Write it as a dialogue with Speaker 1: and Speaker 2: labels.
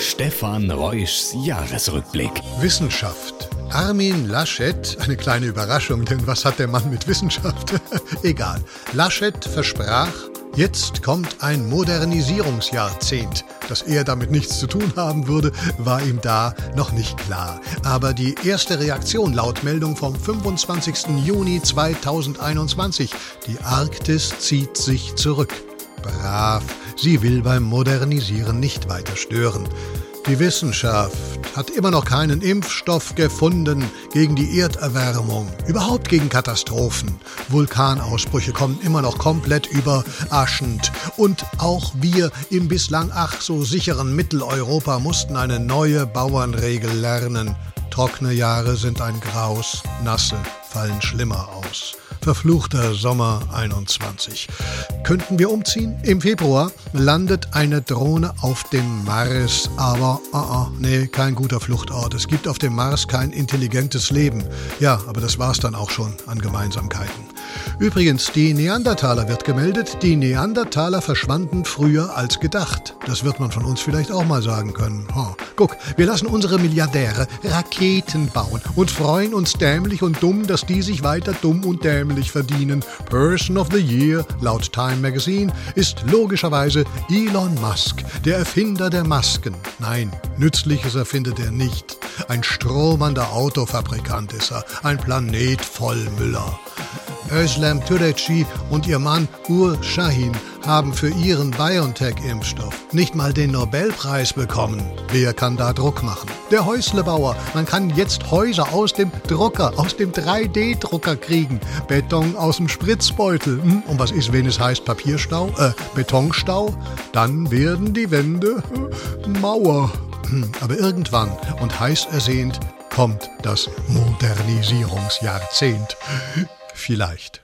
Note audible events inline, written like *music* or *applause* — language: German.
Speaker 1: Stefan Reuschs Jahresrückblick.
Speaker 2: Wissenschaft. Armin Laschet, eine kleine Überraschung, denn was hat der Mann mit Wissenschaft? *laughs* Egal. Laschet versprach, jetzt kommt ein Modernisierungsjahrzehnt. Dass er damit nichts zu tun haben würde, war ihm da noch nicht klar. Aber die erste Reaktion laut Meldung vom 25. Juni 2021, die Arktis zieht sich zurück. Brav, sie will beim Modernisieren nicht weiter stören. Die Wissenschaft hat immer noch keinen Impfstoff gefunden gegen die Erderwärmung, überhaupt gegen Katastrophen. Vulkanausbrüche kommen immer noch komplett überraschend. Und auch wir im bislang ach so sicheren Mitteleuropa mussten eine neue Bauernregel lernen. Trockene Jahre sind ein Graus, nasse fallen schlimmer aus. Verfluchter Sommer 21. Könnten wir umziehen? Im Februar landet eine Drohne auf dem Mars, aber uh -uh, nee, kein guter Fluchtort. Es gibt auf dem Mars kein intelligentes Leben. Ja, aber das war's dann auch schon an Gemeinsamkeiten. Übrigens, die Neandertaler wird gemeldet. Die Neandertaler verschwanden früher als gedacht. Das wird man von uns vielleicht auch mal sagen können. Oh. Guck, wir lassen unsere Milliardäre Raketen bauen und freuen uns dämlich und dumm, dass die sich weiter dumm und dämlich verdienen. Person of the Year laut Time Magazine ist logischerweise Elon Musk, der Erfinder der Masken. Nein, Nützliches erfindet er nicht. Ein stromernder Autofabrikant ist er, ein Planet voll Müller. Özlem Türeci und ihr Mann Ur Shahin haben für ihren BioNTech-Impfstoff nicht mal den Nobelpreis bekommen. Wer kann da Druck machen? Der Häuslebauer. Man kann jetzt Häuser aus dem Drucker, aus dem 3D-Drucker kriegen. Beton aus dem Spritzbeutel. Hm? Und was ist, wenn es heißt Papierstau? Äh, Betonstau? Dann werden die Wände äh, Mauer. Hm, aber irgendwann und heiß ersehnt kommt das Modernisierungsjahrzehnt. Vielleicht.